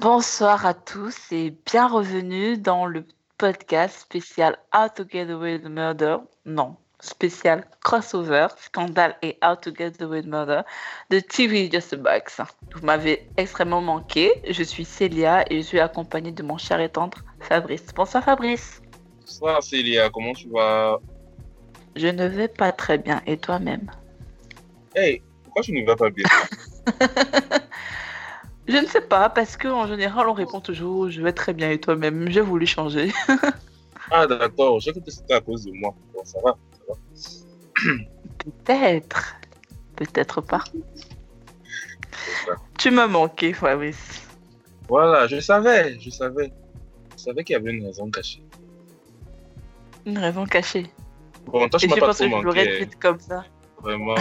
Bonsoir à tous et bien revenue dans le podcast spécial How to Get Away with Murder. Non, spécial crossover, scandale et How to Get Away with Murder de TV Just a Box. Vous m'avez extrêmement manqué. Je suis Célia et je suis accompagnée de mon cher et tendre Fabrice. Bonsoir Fabrice. Bonsoir Célia, comment tu vas? Je ne vais pas très bien et toi-même? Hey, pourquoi tu ne vas pas bien? Je ne sais pas parce que en général on répond toujours je vais très bien et toi-même. J'ai voulu changer. Ah d'accord, je crois que c'était à cause de moi. Bon, ça va, ça va. Peut-être. Peut-être pas. Tu m'as manqué Fabrice. Voilà, je savais, je savais. Je savais qu'il y avait une raison cachée. Une raison cachée. Bon, toi, Et je m'as je pas pense que je l'aurais manqué. dit comme ça. Vraiment.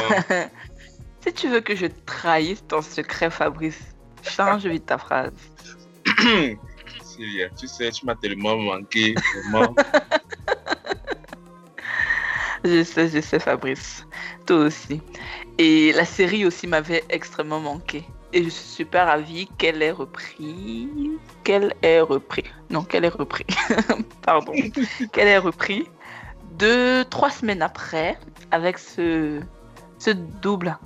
si tu veux que je trahisse ton secret, Fabrice, change vite ta phrase. Célia, tu sais, tu m'as tellement manqué. Vraiment. Je sais, je sais, Fabrice. Toi aussi. Et la série aussi m'avait extrêmement manqué. Et je suis super ravie qu'elle ait repris. Qu'elle ait repris. Non, qu'elle ait repris. Pardon. qu'elle ait repris deux, trois semaines après avec ce, ce double.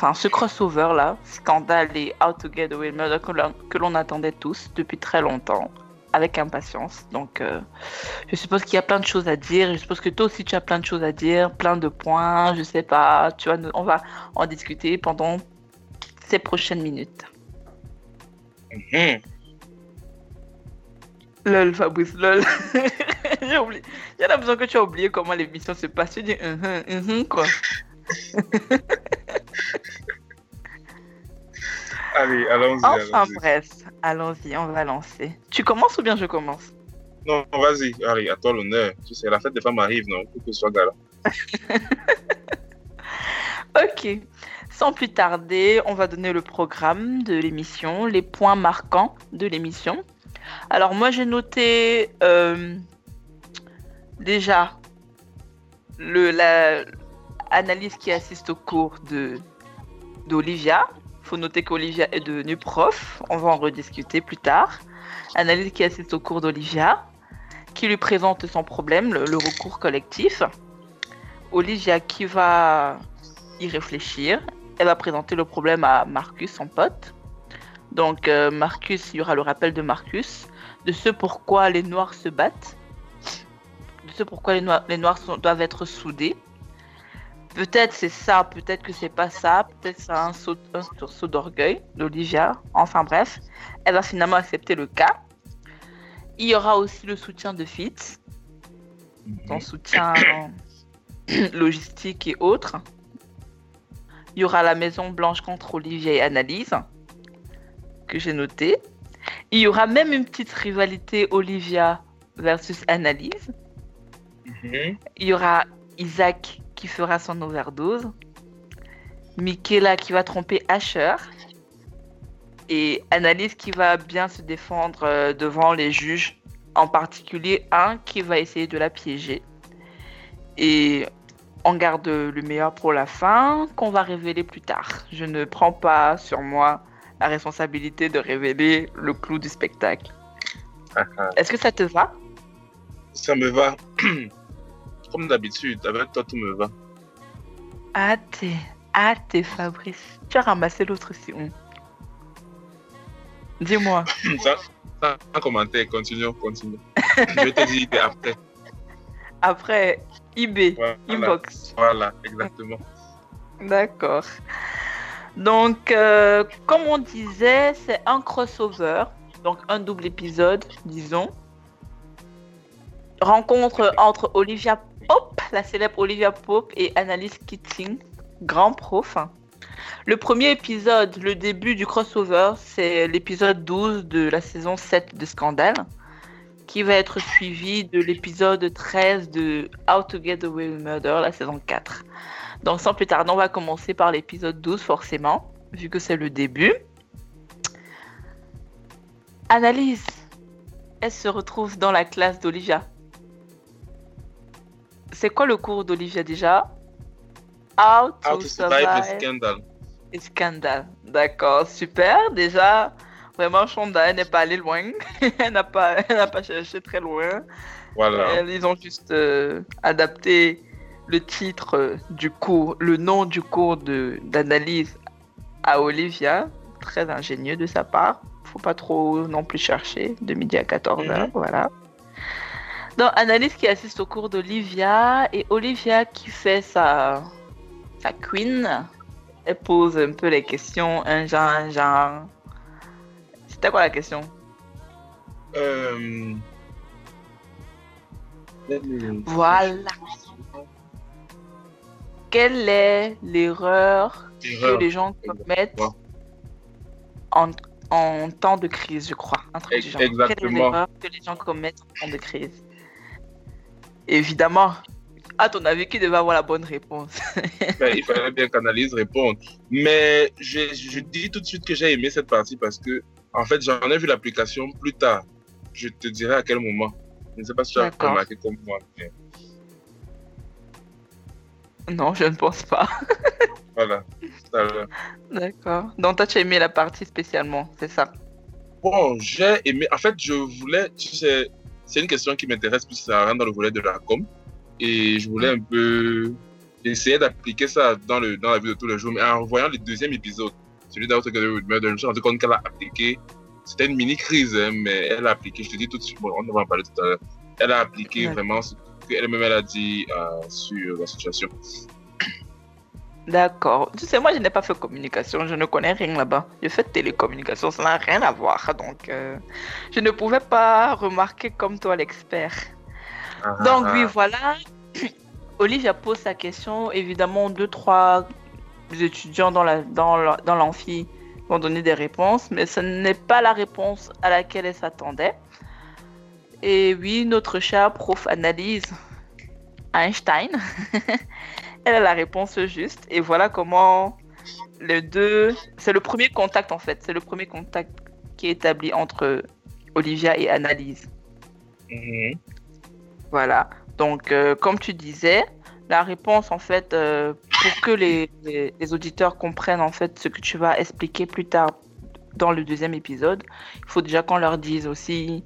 Enfin, ce crossover là, Scandale et How to Get Away Murder que l'on- attendait tous depuis très longtemps, avec impatience. Donc, euh, je suppose qu'il y a plein de choses à dire. Je suppose que toi aussi tu as plein de choses à dire, plein de points. Je sais pas. Tu vois, on va en discuter pendant ces prochaines minutes. Mhm. Lol, Fabrice, lol. J'ai oublié. J'ai l'impression que tu as oublié comment l'émission se passe. Tu dis hum, hum, quoi. Allez, allons-y. Enfin bref, allons-y, on va lancer. Tu commences ou bien je commence? Non, vas-y, allez, à toi l'honneur. Tu sais, la fête des femmes arrive, non? Faut que ce soit galant. Ok. Sans plus tarder, on va donner le programme de l'émission, les points marquants de l'émission. Alors moi j'ai noté euh, déjà le, la analyse qui assiste au cours de d'Olivia. Faut noter qu'Olivia est devenue prof. On va en rediscuter plus tard. Analyse qui assiste au cours d'Olivia, qui lui présente son problème, le- recours collectif. Olivia qui va y réfléchir. Elle va présenter le problème à Marcus, son pote. Donc, euh, Marcus, il y aura le rappel de Marcus, de ce pourquoi les Noirs se battent, de ce pourquoi les Noirs, doivent être soudés. Peut-être c'est ça, peut-être que c'est pas ça, peut-être c'est un saut, un sursaut d'orgueil d'Olivia. Enfin bref, elle va finalement accepter le cas. Il y aura aussi le soutien de Fitz, son soutien logistique et autres. Il y aura la Maison Blanche contre Olivier et Annalise, que j'ai noté. Il y aura même une petite rivalité Olivia versus Annalise. Mhm. Il y aura Isaac qui fera son overdose. Michaela qui va tromper Asher. Et Annalise qui va bien se défendre euh, devant les juges. En particulier un qui va essayer de la piéger. Et on garde le meilleur pour la fin, qu'on va révéler plus tard. Je ne prends pas sur moi la responsabilité de révéler le clou du spectacle. Ah, ah. Est-ce que ça te va? Ça me va. Comme d'habitude, avec toi, tout me va. Ah, t'es Fabrice. Tu as ramassé l'autre si on. Dis-moi. Ça, ça, un commentaire, continue, continue. Je vais te après. Après, eBay, Voilà, inbox. voilà, exactement. D'accord. Donc, euh, comme on disait, c'est un crossover. Donc, un double épisode, disons. Rencontre entre Olivia la célèbre Olivia Pope, et Annalise Keating, grand prof. Le premier épisode, le début du crossover, c'est l'épisode 12 de la saison 7 de Scandale, qui va être suivi de l'épisode 13 de How to Get Away with Murder, la saison 4. Donc sans plus tarder, on va commencer par l'épisode 12 forcément, vu que c'est le début. Analyse. Elle se retrouve dans la classe d'Olivia. C'est quoi le cours d'Olivia déjà? How to, How to survive scandal. et scandale. D'accord, super. Déjà, vraiment, Shonda, elle n'est pas allée loin. elle n'a pas, elle pas cherché très loin. Voilà. Ils ont juste euh, adapté le titre euh, du cours, le nom du cours d'analyse à Olivia. Très ingénieux de sa part. Faut pas trop non plus chercher. De midi à 14h, Mhm. voilà. Donc, analyse qui assiste au cours d'Olivia et Olivia qui fait sa, sa queen. Elle pose un peu les questions, un genre, un genre. C'était quoi la question? Euh... Voilà. Quelle est l'erreur que les gens commettent en, en temps de crise, je crois? Un truc Ex- du genre. Quelle est exactement. l'erreur que les gens commettent en temps de crise? Évidemment, à ton avis, qui devait avoir la bonne réponse? Ben, il fallait bien qu'Analyse réponde. Mais je, je dis tout de suite que j'ai aimé cette partie parce que, en fait, j'en ai vu l'application plus tard. Je te dirai à quel moment. Je ne sais pas si tu as remarqué comme moi. mais Non, je ne pense pas. voilà. D'accord. Donc, toi, tu as aimé la partie spécialement, c'est ça? Bon, j'ai aimé. En fait, je voulais. Tu sais, c'est une question qui m'intéresse plus ça rentre dans le volet de la com. Et je voulais un peu essayer d'appliquer ça dans, le, dans la vie de tous les jours. Mais en voyant le deuxième épisode, celui d'Out Together je me suis rendu compte qu'elle a appliqué. C'était une mini crise, hein, mais elle a appliqué. Je te dis tout de suite, bon, on va en parler tout à l'heure. Elle a appliqué Ouais. vraiment ce qu'elle-même elle a dit euh, sur la situation. D'accord. Tu sais, moi, je n'ai pas fait communication, je ne connais rien là-bas. J'ai fait télécommunication, ça n'a rien à voir. Donc, euh, je ne pouvais pas remarquer comme toi l'expert. Donc, Ah, oui, voilà. Olivia pose sa question. Évidemment, deux, trois étudiants dans la- dans la- dans l'amphi vont donner des réponses, mais ce n'est pas la réponse à laquelle elle s'attendait. Et oui, notre cher prof analyse, Einstein, elle a la réponse juste. Et voilà comment les deux. C'est le premier contact en fait. C'est le premier contact qui est établi entre Olivia et Analyse. mhm. Voilà. Donc, euh, comme tu disais, la réponse, en fait, euh, pour que les, les- les auditeurs comprennent, en fait, ce que tu vas expliquer plus tard dans le deuxième épisode, il faut déjà qu'on leur dise aussi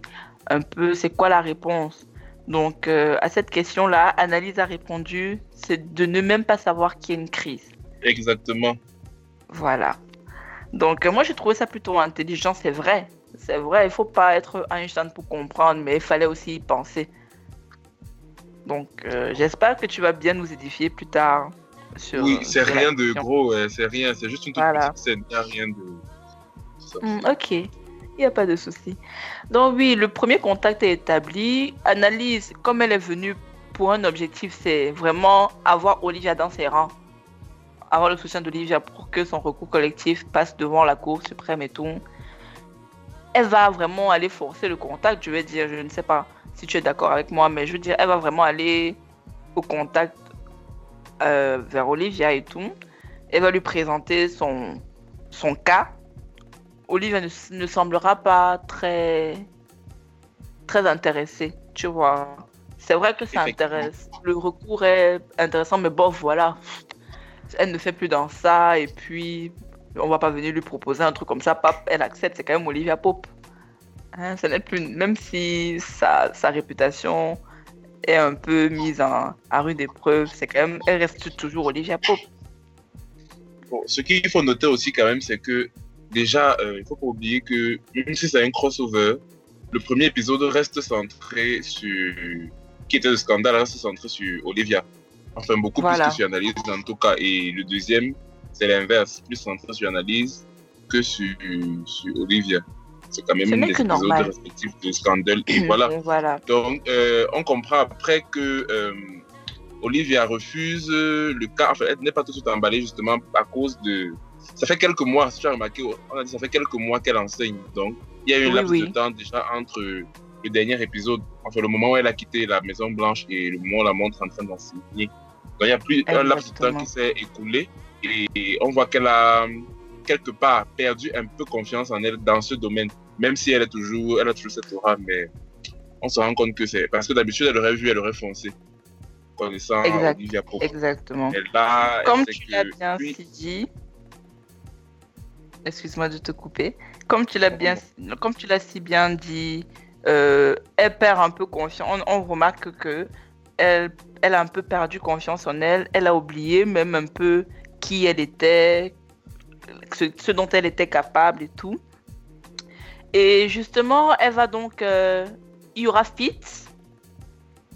un peu c'est quoi la réponse. Donc, euh, à cette question-là, Analyse a répondu, c'est de ne même pas savoir qu'il y a une crise. Exactement. Voilà. Donc, euh, moi, j'ai trouvé ça plutôt intelligent, c'est vrai. C'est vrai, il faut pas être Einstein pour comprendre, mais il fallait aussi y penser. Donc, euh, j'espère que tu vas bien nous édifier plus tard. Sur, Oui, c'est rien de gros, ouais, c'est rien, c'est juste une toute Voilà. petite scène, il n'y a rien de. Hmm, ok, a pas de souci. Donc oui, le premier contact est établi. Analyse, comme elle est venue pour un objectif, c'est vraiment avoir Olivia dans ses rangs. Avoir le soutien d'Olivia pour que son recours collectif passe devant la Cour suprême et tout. Elle va vraiment aller forcer le contact, je vais dire, je ne sais pas si tu es d'accord avec moi, mais je veux dire, elle va vraiment aller au contact euh, vers Olivia et tout. Elle va lui présenter son, son cas Olivia ne, ne semblera pas très très intéressée, tu vois. C'est vrai que ça intéresse. Le recours est intéressant, mais bon, voilà. Elle ne fait plus dans ça, et puis on va pas venir lui proposer un truc comme ça. Pap, elle accepte, c'est quand même Olivia Pope. Hein, ça n'est plus, même si sa, sa réputation est un peu mise en, à rude épreuve, c'est quand même, elle reste toujours Olivia Pope. Bon, ce qu'il faut noter aussi quand même, c'est que déjà, euh, il faut pas oublier que même si c'est un crossover, le premier épisode reste centré sur qui était le scandale reste centré sur Olivia. Enfin, beaucoup Voilà. plus que sur Analyse en tout cas. Et le deuxième, c'est l'inverse, plus centré sur Analyse que sur, sur Olivia. C'est quand même n'est des épisodes respectifs de scandale. Et voilà. Voilà. Donc, euh, on comprend après que euh, Olivia refuse le cas. Enfin, elle n'est pas tout de suite emballée justement à cause de. Ça fait quelques mois, si tu as remarqué, on a dit ça fait quelques mois qu'elle enseigne. Donc, il y a eu un Oui, laps oui. de temps déjà entre le dernier épisode, enfin le moment où elle a quitté la Maison Blanche et le moment où la montre en train d'enseigner. Donc, il y a plus un laps de temps Exactement. qui s'est écoulé et on voit qu'elle a quelque part perdu un peu confiance en elle dans ce domaine, même si elle est toujours, elle a toujours cette aura, mais on se rend compte que c'est parce que d'habitude elle aurait vu, elle aurait foncé, connaissant Exact. Olivia Pope. Exactement. Elle Comme tu l'as bien si dit, excuse-moi de te couper. Comme tu l'as bien, si bien dit, euh, elle perd un peu confiance. On, remarque que elle, elle a un peu perdu confiance en elle. Elle a oublié même un peu qui elle était, ce, dont elle était capable et tout. Et justement, elle va donc, euh, il y aura Fitz,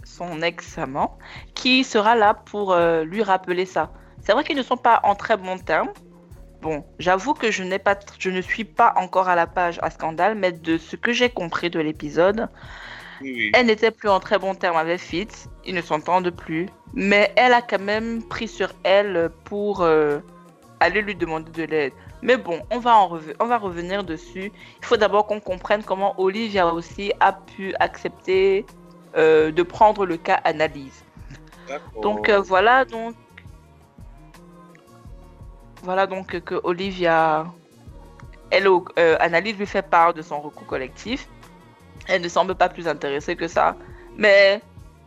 son ex-amant, qui sera là pour euh, lui rappeler ça. C'est vrai qu'ils ne sont pas en très bons termes. Bon, j'avoue que je, n'ai pas, je ne suis pas encore à la page à scandale, mais de ce que j'ai compris de l'épisode, Oui, elle n'était plus en très bons termes avec Fitz. Ils ne s'entendent plus. Mais elle a quand même pris sur elle pour euh, aller lui demander de l'aide. Mais bon, on va, en reve- on va revenir dessus. Il faut d'abord qu'on comprenne comment Olivia aussi a pu accepter euh, de prendre le cas analyse. d'accord. Donc euh, voilà donc voilà donc que Olivia au- euh, analyse lui fait part de son recours collectif. Elle ne semble pas plus intéressée que ça, mais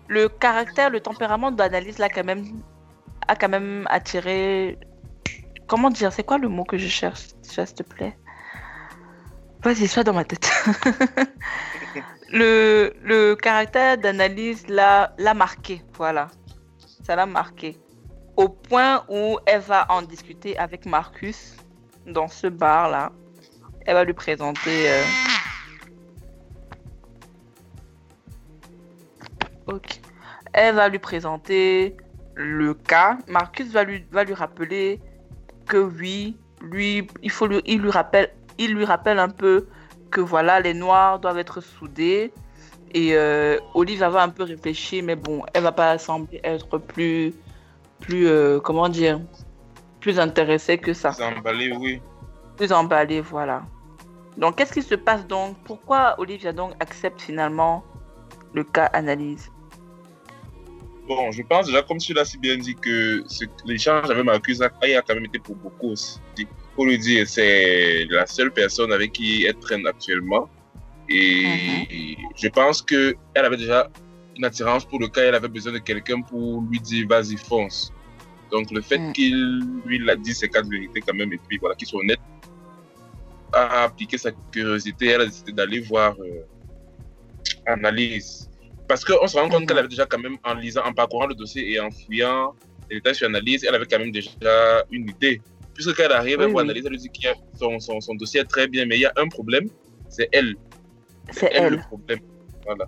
le caractère, le tempérament d'analyse l'a quand même a quand même attiré. Comment dire C'est quoi le mot que je cherche, s'il te plaît? Vas-y, sois dans ma tête. le, caractère d'analyse l'a marqué, voilà ça l'a marqué. Au point où elle va en discuter avec Marcus dans ce bar-là. Elle va lui présenter. euh, Ok. Elle va lui présenter le cas. Marcus va lui, va lui rappeler que oui, lui, il faut lui, il lui rappelle, il lui rappelle un peu que voilà, les Noirs doivent être soudés. Et euh, Olive va un peu réfléchir, mais bon, elle va pas sembler être plus, plus, euh, comment dire, plus intéressée que ça, Vous emballez, oui. plus emballée, voilà. Donc, qu'est-ce qui se passe donc? Pourquoi Olivia donc accepte finalement le cas analyse? Bon, je pense déjà, comme tu l'as si bien dit, que l'échange avec Marcus a, a quand même été pour beaucoup aussi. Pour lui dire, c'est la seule personne avec qui elle traîne actuellement. Et je pense que elle avait déjà une attirance pour le cas, elle avait besoin de quelqu'un pour lui dire, vas-y, fonce. Donc, le fait Mm. qu'il lui l'a dit ces quatre vérités quand même, et puis voilà, qu'il soit honnête, a appliqué sa curiosité, elle a décidé d'aller voir euh, Analyse. Parce qu'on se rend compte Mhm. qu'elle avait déjà quand même, en lisant, en parcourant le dossier et en fouillant les détails sur Analyse, elle avait quand même déjà une idée. Puisque quand elle arrive, elle Oui, voit oui. Analyse, elle lui dit que son, son, son dossier est très bien, mais il y a un problème, c'est elle. C'est Elle, elle. le problème. Voilà.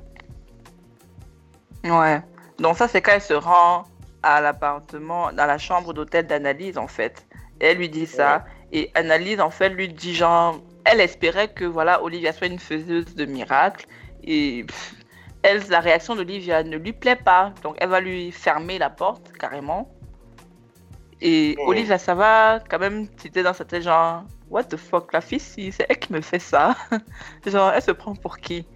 Ouais. Donc ça, c'est quand elle se rend à l'appartement, dans la chambre d'hôtel d'analyse, en fait. Et elle lui dit ça. Et Analyse, en fait, lui dit genre... Elle espérait que, voilà, Olivia soit une faiseuse de miracles. Et pff, elle, la réaction d'Olivia ne lui plaît pas. Donc, elle va lui fermer la porte, carrément. Et. Olivia, ça va quand même, c'était dans sa tête, genre... What the fuck, la fille, c'est elle qui me fait ça. genre, elle se prend pour qui?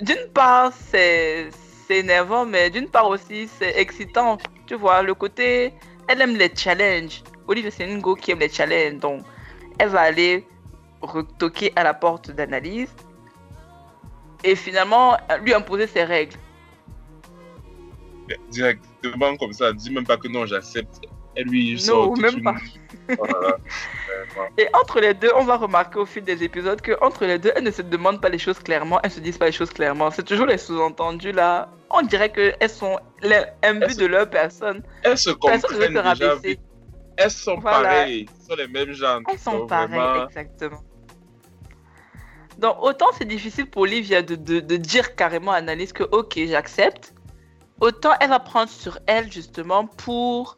D'une part, c'est énervant, mais d'une part aussi, c'est excitant. Tu vois, le côté, elle aime les challenges. Olivia, c'est une go qui aime les challenges. Donc, elle va aller retoquer à la porte d'analyse et finalement lui imposer ses règles. Directement comme ça, dis même pas que non, j'accepte. Elle lui Non, sort toute même une- pas. Voilà. Et entre les deux, on va remarquer au fil des épisodes que entre les deux, elles ne se demandent pas les choses clairement, elles se disent pas les choses clairement. C'est toujours les sous-entendus là. On dirait que elles sont imbues de leur personne. Elles se comprennent déjà. Elles sont Voilà. pareilles. Elles sont les mêmes gens. Elles sont pareilles, vraiment, exactement. Donc, autant c'est difficile pour Olivia de, de, de dire carrément à Annalise que, ok, j'accepte, autant elle va prendre sur elle, justement, pour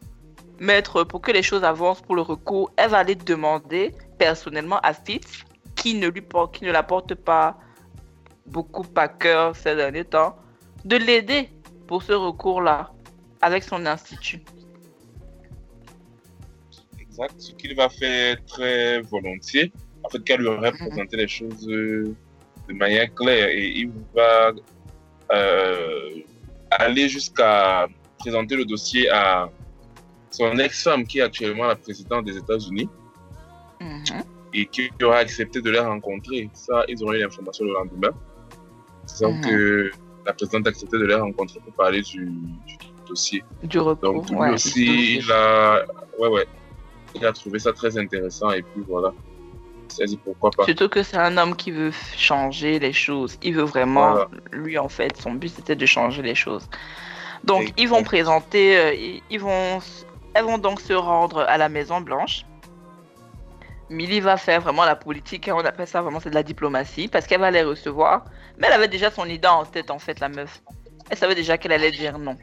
mettre, pour que les choses avancent pour le recours, elle va aller demander personnellement à Fitz, qui ne, lui, qui ne la porte pas beaucoup à cœur ces derniers temps, de l'aider pour ce recours-là, avec son institut. Exact. Ce qu'il va faire très volontiers. En fait, qu'elle lui aurait Mhm. présenté les choses euh, de manière claire. Et il va euh, aller jusqu'à présenter le dossier à son ex-femme, qui est actuellement la présidente des États-Unis, Mhm. et qui aura accepté de les rencontrer. Ça, ils auront eu l'information le lendemain. Disant Mhm. que la présidente a accepté de les rencontrer pour parler du, du dossier. Du recours. Donc, lui ouais, aussi, il a. Ouais, ouais. il a trouvé ça très intéressant et puis voilà. Il dit pourquoi pas. Surtout que c'est un homme qui veut changer les choses. Il veut vraiment, Voilà. lui en fait, son but c'était de changer les choses. Donc ils vont présenter, euh, ils, vont, elles vont donc se rendre à la Maison Blanche. Millie va faire vraiment la politique, hein, on appelle ça vraiment c'est de la diplomatie, parce qu'elle va les recevoir. Mais elle avait déjà son idée en tête en fait, la meuf. Elle savait déjà qu'elle allait dire non.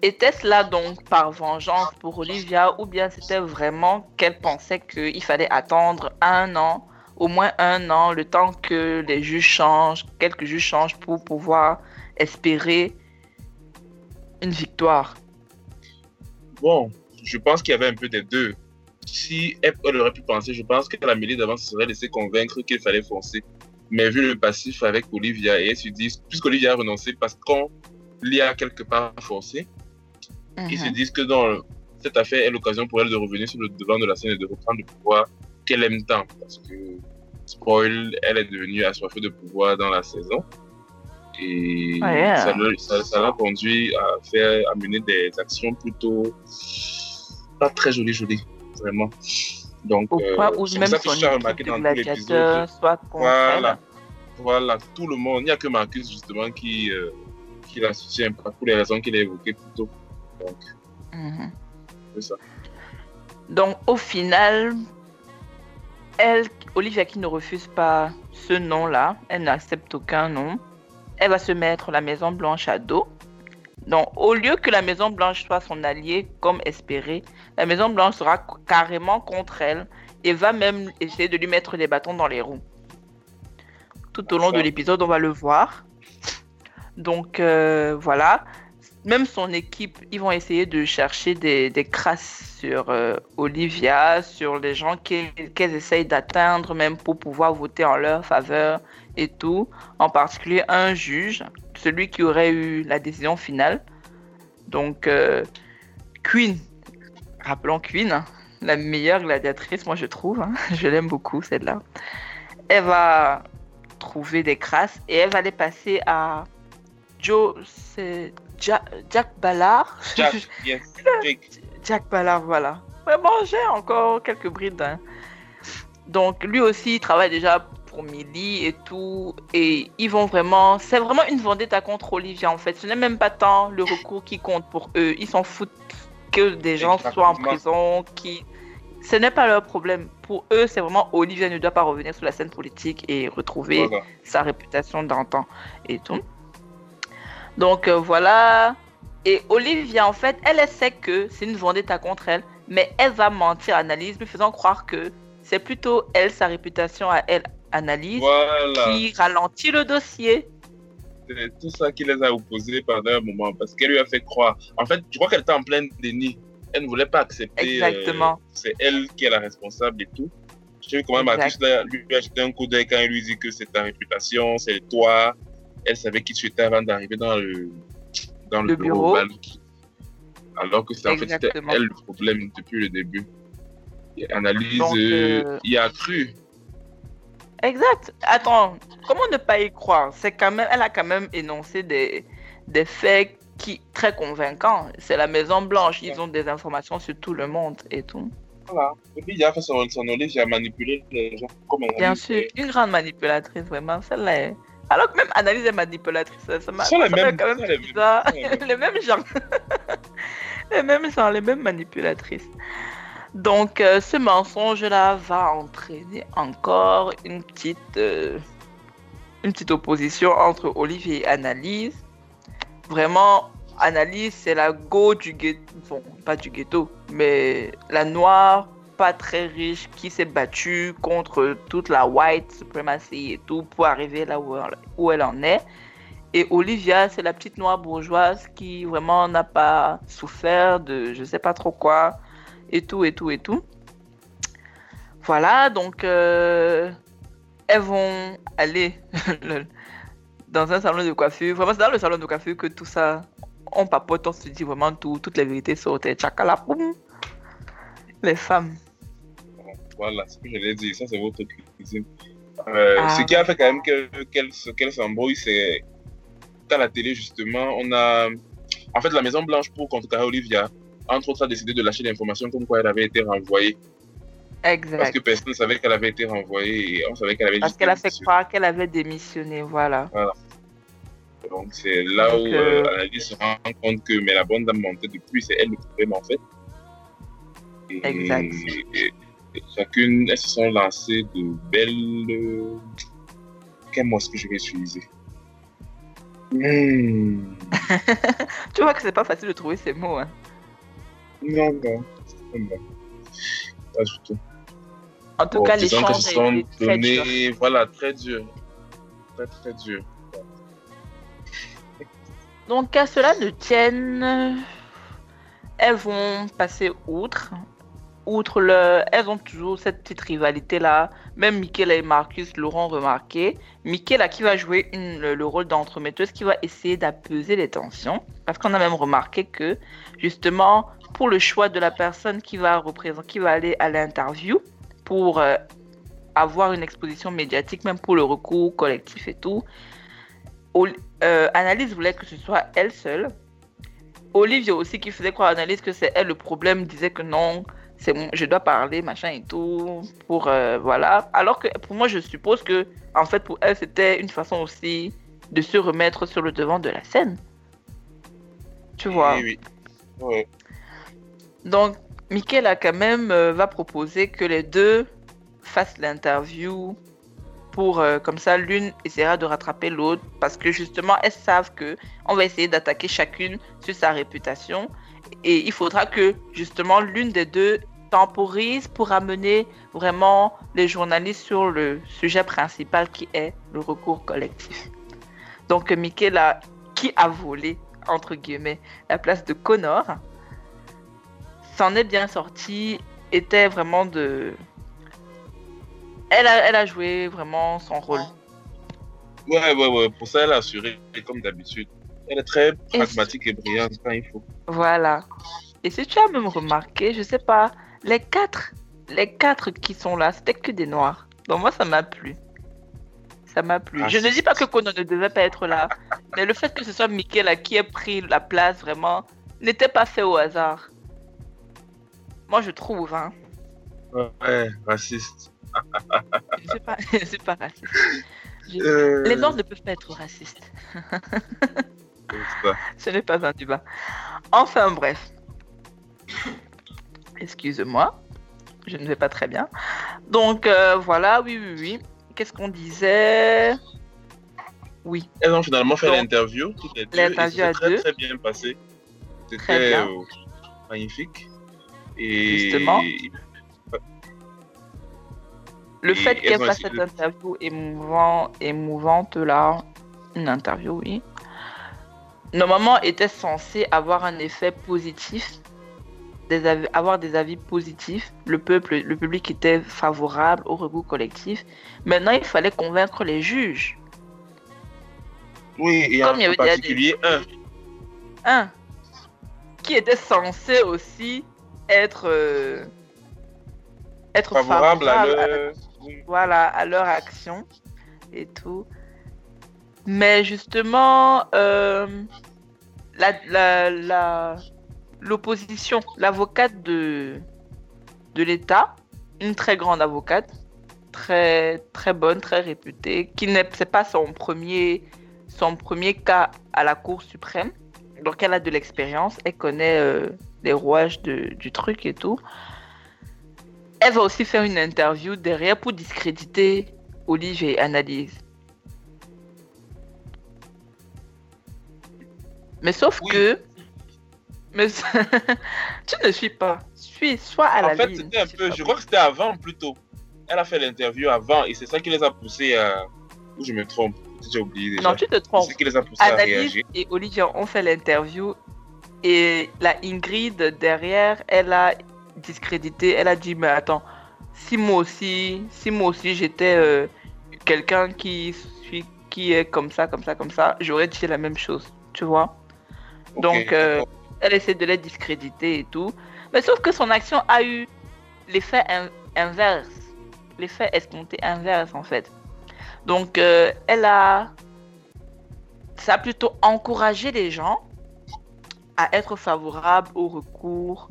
Était-ce là donc par vengeance pour Olivia ou bien c'était vraiment qu'elle pensait qu'il fallait attendre un an, au moins un an, le temps que les juges changent, quelques juges changent pour pouvoir espérer une victoire? Bon, je pense qu'il y avait un peu des deux. Si elle, aurait pu penser, je pense que la mêlée d'avant se serait laissé convaincre qu'il fallait foncer. Mais vu le passif avec Olivia, et elle se dit, puisqu'Olivia a renoncé parce qu'on l'y a quelque part forcé, ils se Mhm. disent que dans cette affaire est l'occasion pour elle de revenir sur le devant de la scène et de reprendre le pouvoir qu'elle aime tant. Parce que, spoil, elle est devenue assoiffée de pouvoir dans la saison. Et Ah, yeah. ça le- ça ça l'a conduit à faire, à mener des actions plutôt pas très jolies, jolies, vraiment. Donc, Au euh, point où c'est même ça que équipe remarqué dans gladiateurs soit contre Voilà. Voilà, tout le monde. Il n'y a que Marcus, justement, qui, euh, qui la soutient, pas pour les raisons qu'il a évoquées plus tôt. Donc. Mhm. c'est ça. Donc au final, elle, Olivia qui ne refuse pas ce nom-là, elle n'accepte aucun nom, elle va se mettre la Maison Blanche à dos. Donc au lieu que la Maison Blanche soit son allié comme espéré, la Maison Blanche sera carrément contre elle et va même essayer de lui mettre des bâtons dans les roues. Tout au long de l'épisode, on va le voir. Donc euh, voilà. Même son équipe, ils vont essayer de chercher des, des crasses sur euh, Olivia, sur les gens qu'elles qu'elles essayent d'atteindre, même pour pouvoir voter en leur faveur et tout. En particulier un juge, celui qui aurait eu la décision finale. Donc, euh, Queen, rappelons Queen, hein, la meilleure gladiatrice, moi je trouve, hein, je l'aime beaucoup celle-là. Elle va trouver des crasses et elle va les passer à Joe, Ja- Jack Ballard. Jack, yes, Jake. Jack Ballard, voilà. Vraiment, j'ai encore quelques brides. hein. Donc, lui aussi, il travaille déjà pour Millie et tout. Et ils vont vraiment. C'est vraiment une vendetta contre Olivia, en fait. Ce n'est même pas tant le recours qui compte pour eux. Ils s'en foutent que des gens soient en prison. Qui... Ce n'est pas leur problème. Pour eux, c'est vraiment Olivia ne doit pas revenir sur la scène politique et retrouver Voilà. sa réputation d'antan et tout. Donc euh, voilà. Et Olivia, en fait, elle elle sait que c'est une vendetta contre elle, mais elle va mentir à Analyse, lui faisant croire que c'est plutôt elle, sa réputation à elle, Analyse, Voilà. qui ralentit le dossier. C'est tout ça qui les a opposés pendant un moment parce qu'elle lui a fait croire. En fait, je crois qu'elle était en plein déni. Elle ne voulait pas accepter. euh, Exactement. c'est elle qui est la responsable et tout. Je sais comment. Marcus lui a jeté un coup d'œil quand il lui dit que c'est ta réputation, c'est toi. Elle savait qui tu étais avant d'arriver dans le, dans le, Le bureau. Alors que c'est en fait elle le problème depuis le début. Et analyse, Donc, euh, il a cru. Exact. Attends, comment ne pas y croire? C'est quand même, elle a quand même énoncé des, des faits qui très convaincants. C'est la Maison Blanche, ils ont des informations sur tout le monde et tout. Voilà. Et puis il a fait son, son knowledge, il a manipulé les gens. Comme Bien sûr, une grande manipulatrice, vraiment. Celle-là est... Alors que même Analyse est manipulatrice, ça m'a quand même les bizarre. mêmes. les mêmes gens. les mêmes gens, les mêmes manipulatrices. Donc, euh, ce mensonge-là va entraîner encore une petite, euh, une petite opposition entre Olivier et Analyse. Vraiment, Analyse, c'est la go du ghetto. Bon, pas du ghetto, mais la noire, pas très riche, qui s'est battue contre toute la white supremacy et tout pour arriver là où elle, en est. Et Olivia, c'est la petite noire bourgeoise qui vraiment n'a pas souffert de je sais pas trop quoi, et tout, et tout, et tout. Voilà, donc euh, elles vont aller le- dans un salon de coiffure. Vraiment, c'est dans le salon de coiffure que tout ça, on papote, on se dit vraiment tout, toutes les vérités sortent. Tchakala. Les femmes. Voilà, ce que je l'ai dit, ça c'est votre cuisine. Euh, Ah. Ce qui a fait quand même que- qu'elle qu'elle s'embrouille, c'est qu'à la télé, justement, on a. En fait, la Maison Blanche, pour contrecarrer Olivia, entre autres, a décidé de lâcher l'information comme quoi elle avait été renvoyée. Exact. Parce que personne ne savait qu'elle avait été renvoyée et on savait qu'elle avait Parce qu'elle a fait croire qu'elle avait démissionné, voilà. Donc c'est là Donc, où euh, euh, Annalise se rend compte que mais la bonne dame mentait depuis, c'est elle le problème en fait. Et, Exact. et- et chacune, elles se sont lancées de belles. euh, Quel mot est-ce que je vais utiliser? Hmm, Tu vois que c'est pas facile de trouver ces mots. Hein. Non, non, c'est pas du tout. En tout Bon, cas, que l'échange se sont donnés, voilà, très dur. Très, très dur. Donc, qu'à cela ne tienne, elles vont passer outre. Outre le. Elles ont toujours cette petite rivalité-là. Même Michaela et Marcus l'auront remarqué. Michaela qui va jouer le, le rôle d'entremetteuse, qui va essayer d'apaiser les tensions. Parce qu'on a même remarqué que, justement, pour le choix de la personne qui va représenter, qui va aller à l'interview, pour euh, avoir une exposition médiatique, même pour le recours collectif et tout, euh, Annalise voulait que ce soit elle seule. Olivier aussi qui faisait croire à Annalise que c'est elle le problème, disait que non, c'est je dois parler, machin et tout, pour euh, voilà. Alors que pour moi, je suppose que en fait pour elle c'était une façon aussi de se remettre sur le devant de la scène. Tu vois. Oui, oui. Donc, Mickaël a quand même euh, va proposer que les deux fassent l'interview pour euh, comme ça l'une essaiera de rattraper l'autre parce que justement elles savent que on va essayer d'attaquer chacune sur sa réputation et il faudra que justement l'une des deux temporise pour amener vraiment les journalistes sur le sujet principal qui est le recours collectif. Donc Mickaël a qui a volé entre guillemets la place de Connor s'en est bien sorti, était vraiment de. Elle a, elle a joué vraiment son rôle. Ouais, ouais, ouais. Pour ça, elle a assuré, comme d'habitude. Elle est très pragmatique et brillante quand il faut. Voilà. Et si tu as même remarqué, je sais pas, les quatre, les quatre qui sont là, c'était que des noirs. Donc moi, ça m'a plu. Ça m'a plu. Ah, je ne dis pas que Kono ne devait pas être là, mais le fait que ce soit Michaela qui ait pris la place vraiment n'était pas fait au hasard. Moi, je trouve, hein. Ouais, raciste. Je pas, je suis pas raciste. Je- Euh, Les noirs ne peuvent pas être racistes. Ce n'est pas un débat. Enfin bref. Excuse-moi. Je ne vais pas très bien. Donc euh, voilà, oui, oui, oui. Qu'est-ce qu'on disait? Oui, Elles ont finalement fait l'interview, l'interview à très, deux. très bien passé. Très C'était magnifique. Et Justement. Le fait qu'elle fasse cette interview émouvant, émouvante là, une interview, oui, normalement était censé avoir un effet positif, des avis- avoir des avis positifs. Le peuple, le public était favorable au recours collectif. Maintenant, il fallait convaincre les juges. Oui, et Comme en il y avait déjà des- particulier un. un qui était censé aussi être euh, être Favorable à favorable à la-. Oui. Voilà, à leur action et tout. Mais justement, euh, l'opposition, l'avocate de, l'État, une très grande avocate, très, très bonne, très réputée, qui n'est pas son premier, cas à la Cour suprême. Donc elle a de l'expérience, elle connaît euh, les rouages du truc et tout. Elle va aussi faire une interview derrière pour discréditer Olive et Annalise. Mais sauf Oui. que. Mais tu ne suis pas. Suis, sois à la En fait, ligne. c'était un peu... Je crois que c'était avant plutôt. Elle a fait l'interview avant et c'est ça qui les a poussés à... Ou je me trompe J'ai oublié déjà. Non, tu te trompes. C'est ce qui les a poussés à réagir. et Olivia ont fait l'interview et la Ingrid derrière, elle a discrédité, elle a dit mais attends, si moi aussi, si moi aussi j'étais euh, quelqu'un qui suis qui est comme ça, comme ça, comme ça, j'aurais dit la même chose, tu vois? Donc euh, elle essaie de les discréditer et tout, mais sauf que son action a eu l'effet in- inverse, l'effet escompté inverse en fait. Donc euh, elle a ça a plutôt encouragé les gens à être favorable au recours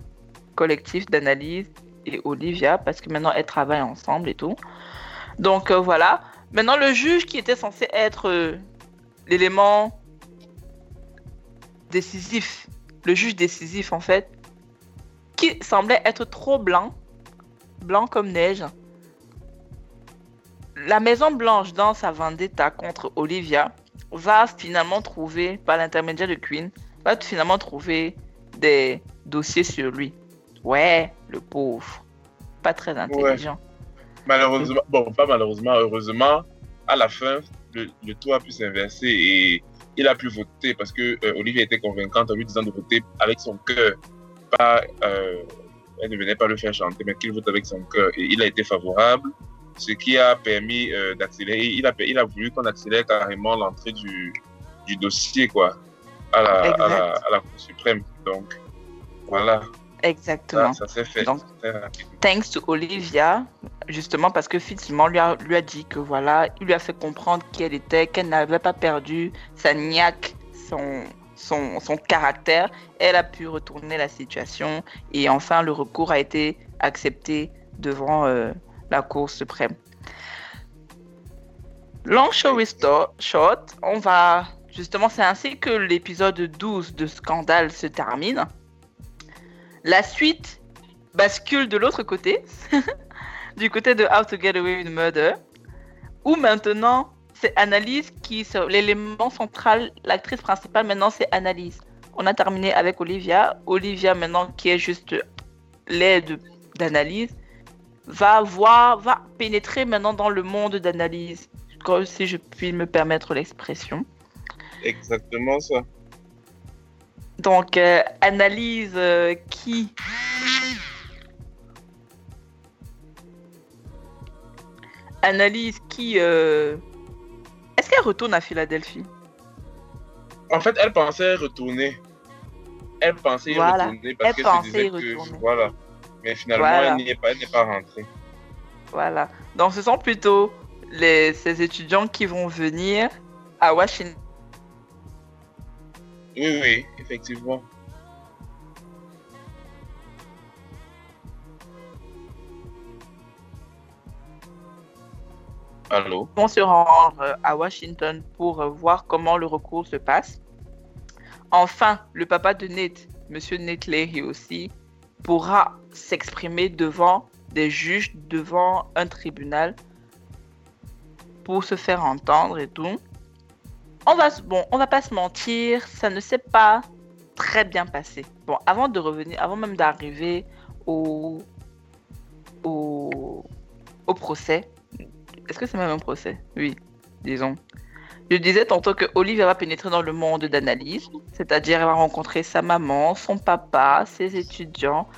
collectif d'analyse et Olivia, parce que maintenant elles travaillent ensemble et tout. Donc euh, voilà. Maintenant, le juge qui était censé être euh, l'élément décisif, le juge décisif en fait, qui semblait être trop blanc, blanc comme neige. La Maison Blanche, dans sa vendetta contre Olivia, va finalement trouver, par l'intermédiaire de Queen, va finalement trouver des dossiers sur lui. Ouais, le pauvre. Pas très intelligent. Malheureusement, bon, pas malheureusement, heureusement, à la fin, le, le tout a pu s'inverser et il a pu voter parce que euh, Olivia était convaincante en lui disant de voter avec son cœur. Pas, euh, elle ne venait pas le faire chanter, mais qu'il vote avec son cœur. Et il a été favorable, ce qui a permis euh, d'accélérer. Il a, il a voulu qu'on accélère carrément l'entrée du, du dossier, quoi, à la, à la, à la Cour suprême. Donc, voilà. Exactement. Ça, ça s'est fait. Donc, très thanks to Olivia, justement parce que finalement lui a, lui a dit que voilà, il lui a fait comprendre qui elle était, qu'elle n'avait pas perdu sa niaque, son, son, son caractère. Elle a pu retourner la situation et enfin le recours a été accepté devant euh, la Cour suprême. Long story sto- short, on va justement, c'est ainsi que l'épisode 12 de Scandale se termine. La suite bascule de l'autre côté, du côté de How to Get Away with Murder, où maintenant c'est Annalise qui, c'est l'élément central, l'actrice principale maintenant c'est Annalise. On a terminé avec Olivia. Olivia maintenant qui est juste l'aide d'Annalise va voir, va pénétrer maintenant dans le monde d'Annalise, comme si je puis me permettre l'expression. Exactement ça. Donc, euh, analyse euh, qui? Analyse qui euh, Est-ce qu'elle retourne à Philadelphie? En fait, elle pensait retourner. Elle pensait y Voilà. retourner parce Elle qu'elle pensait se disait y que retourner. voilà. Mais finalement, Voilà. elle n'y est pas, elle n'est pas rentrée. Voilà. Donc, ce sont plutôt les, ces étudiants qui vont venir à Washington. Oui, oui, effectivement. Allô? vont se rendre euh, à Washington pour euh, voir comment le recours se passe. Enfin, le papa de Nate, Monsieur Nate aussi, pourra s'exprimer devant des juges, devant un tribunal pour se faire entendre et tout. On va, bon, on va pas se mentir, ça ne s'est pas très bien passé. Bon, avant de revenir, avant même d'arriver au, au, procès, est-ce que c'est même un procès? Oui, disons. Je disais tantôt que Olivia va pénétrer dans le monde d'analyse, c'est-à-dire elle va rencontrer sa maman, son papa, ses étudiants,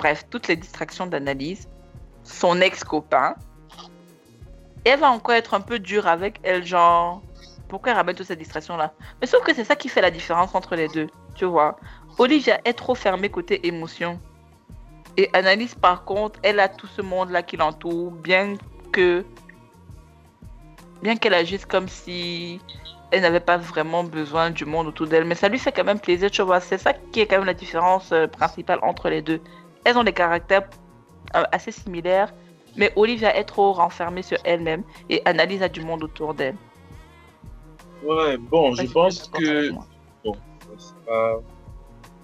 bref, toutes les distractions d'analyse, son ex-copain. Et elle va encore être un peu dure avec elle, genre, pourquoi elle ramène toutes ces distractions-là Mais sauf que c'est ça qui fait la différence entre les deux, tu vois. Olivia est trop fermée côté émotion. Et Analyse, par contre, elle a tout ce monde-là qui l'entoure, bien que bien qu'elle agisse comme si elle n'avait pas vraiment besoin du monde autour d'elle, mais ça lui fait quand même plaisir, tu vois. C'est ça qui est quand même la différence euh, principale entre les deux. Elles ont des caractères euh, assez similaires, mais Olivia est trop renfermée sur elle-même et Annalise a du monde autour d'elle. Ouais, bon, je pense que. Bon, pas.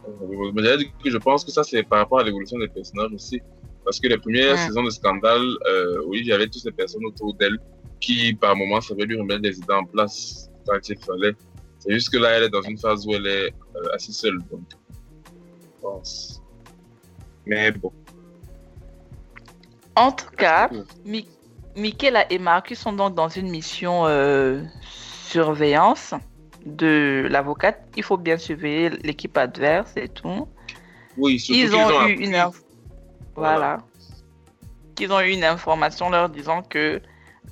euh, je pense que ça, c'est par rapport à l'évolution des personnages aussi. Parce que les premières saisons de Scandale, euh, oui, il y avait toutes ces personnes autour d'elle qui, par moments, savaient lui remettre des idées en place quand il fallait. C'est juste que là, elle est dans une phase où elle est euh, assez seule. Donc, je pense. Mais bon. En tout cas, Mi- Michaela et Marcus sont donc dans une mission euh, surveillance de l'avocate. Il faut bien surveiller l'équipe adverse et tout. Oui, Ils ont, eu appris- une inf- voilà. Qu'ils ont eu une information leur disant que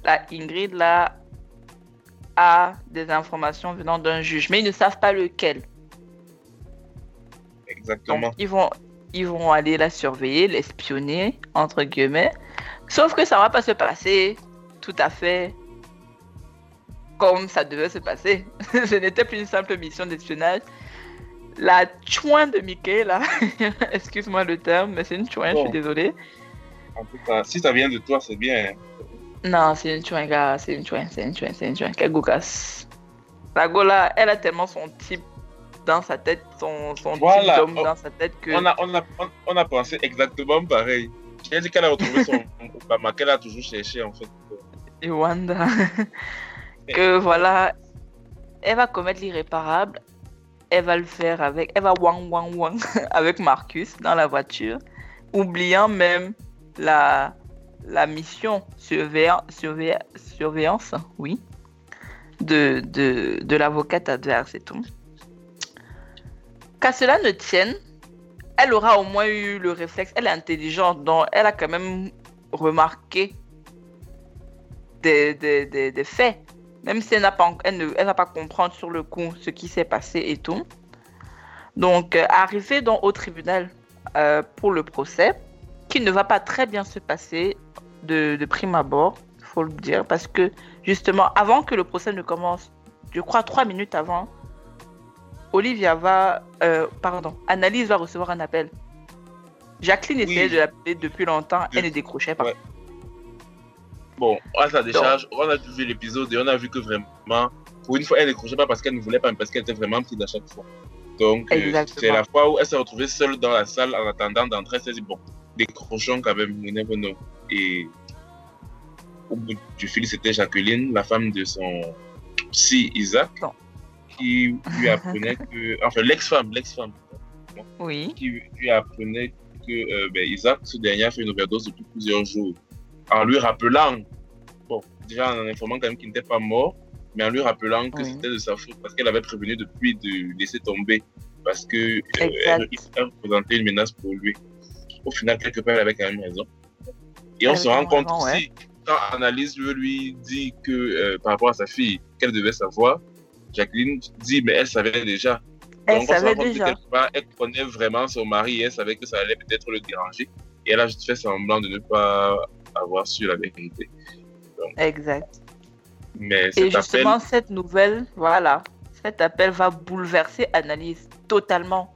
la Ingrid là a des informations venant d'un juge, mais ils ne savent pas lequel. Donc Exactement. ils vont ils vont aller la surveiller, l'espionner entre guillemets. Sauf que ça va pas se passer tout à fait comme ça devait se passer. Ce n'était plus une simple mission d'espionnage. la chouin de Michaela, excuse-moi le terme, mais c'est une chouin, je suis désolée. En tout cas, si ça vient de toi, c'est bien. Non, c'est une chouin, gars, c'est une chouin, c'est une chouin, c'est une chouin. Quelle gougasse. La Gola, elle a tellement son type dans sa tête, son, son Voilà. type d'homme Oh. dans sa tête que. On a, on, a, on, on a pensé exactement pareil. J'ai dit qu'elle a retrouvé son Obama, qu'elle a toujours cherché en fait. et Wanda. Que voilà, elle va commettre l'irréparable. Elle va le faire avec. Elle va wang wang wang avec Marcus dans la voiture, oubliant même la, la mission surveilla- surveilla- surveillance, oui, de, de, de l'avocate adverse et tout. Qu'à cela ne tienne, elle aura au moins eu le réflexe. Elle est intelligente, donc elle a quand même remarqué des, des, des faits, même si elle n'a pas, elle ne, elle va pas comprendre sur le coup ce qui s'est passé et tout. Donc, euh, arrivé au tribunal euh, pour le procès, qui ne va pas très bien se passer de, de prime abord, il faut le dire, parce que justement, avant que le procès ne commence, je crois trois minutes avant, Olivia va, euh, pardon, Annalise va recevoir un appel. Jacqueline essayait de l'appeler depuis longtemps, elle ne décrochait pas. Ouais. Bon, à sa décharge, on a vu l'épisode et on a vu que vraiment, pour une fois, elle décrochait pas parce qu'elle ne voulait pas, mais parce qu'elle était vraiment prise à chaque fois. Donc, euh, c'est la fois où elle s'est retrouvée seule dans la salle en attendant d'entrer. Elle s'est dit, bon, décrochons quand même, know. Et au bout du fil, c'était Jacqueline, la femme de son psy Isaac, Non. qui lui apprenait que, enfin, l'ex-femme, l'ex-femme, Oui. qui lui apprenait que euh, ben, Isaac, ce dernier, a fait une overdose depuis plusieurs jours. En lui rappelant, bon, déjà en informant quand même qu'il n'était pas mort, mais en lui rappelant que Oui. c'était de sa faute parce qu'elle avait prévenu depuis de laisser tomber, parce que euh, elle, elle représentait une menace pour lui. Au final, quelque part, elle avait quand même raison. Et on se rend compte raison, aussi, quand Analyse lui, lui dit que euh, par rapport à sa fille, qu'elle devait savoir, Jacqueline dit, mais elle savait déjà. Elle Donc, on se savait rend compte que déjà. quelque part, elle connaît vraiment son mari et elle savait que ça allait peut-être le déranger. Et elle a juste fait semblant de ne pas avoir su la vérité. Exact. Mais Et appel, justement, cette nouvelle, voilà, cet appel va bouleverser Annalise totalement,